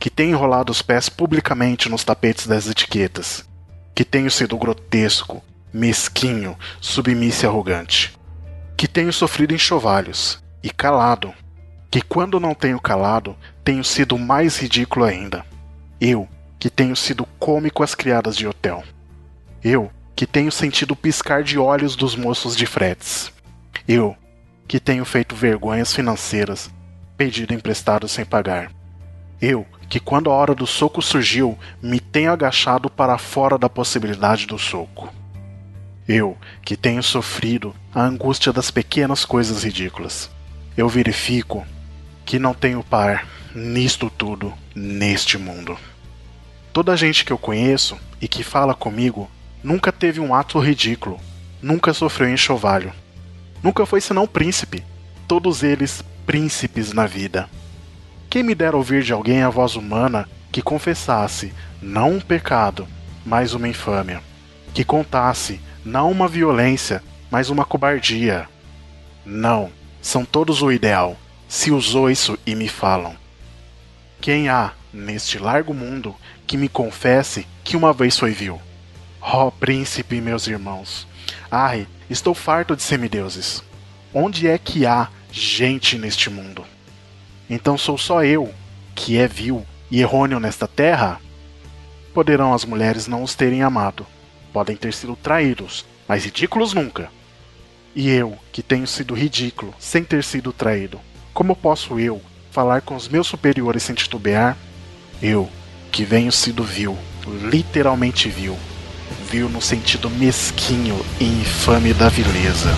que tenho enrolado os pés publicamente nos tapetes das etiquetas, que tenho sido grotesco, mesquinho, submisso e arrogante, que tenho sofrido enxovalhos e calado, que quando não tenho calado, tenho sido mais ridículo ainda. Eu, que tenho sido cômico às criadas de hotel. Eu, que tenho sentido piscar de olhos dos moços de fretes. Eu, que tenho feito vergonhas financeiras, pedido emprestado sem pagar. Eu, que quando a hora do soco surgiu, me tenho agachado para fora da possibilidade do soco. Eu, que tenho sofrido a angústia das pequenas coisas ridículas. Eu verifico que não tenho par nisto tudo, neste mundo. Toda a gente que eu conheço e que fala comigo nunca teve um ato ridículo, nunca sofreu enxovalho. Nunca foi senão príncipe, todos eles príncipes na vida. Quem me dera ouvir de alguém a voz humana que confessasse não um pecado, mas uma infâmia, que contasse não uma violência, mas uma cobardia. Não, são todos o ideal, se usou isso e me falam. Quem há, neste largo mundo, que me confesse que uma vez foi vil? Oh, príncipe, meus irmãos, ai, estou farto de semideuses. Onde é que há gente neste mundo? Então sou só eu, que é vil e errôneo nesta terra? Poderão as mulheres não os terem amado, podem ter sido traídos, mas ridículos nunca. E eu, que tenho sido ridículo sem ter sido traído, como posso eu falar com os meus superiores sem titubear? Eu, que venho sido vil, literalmente vil, vil no sentido mesquinho e infame da vileza.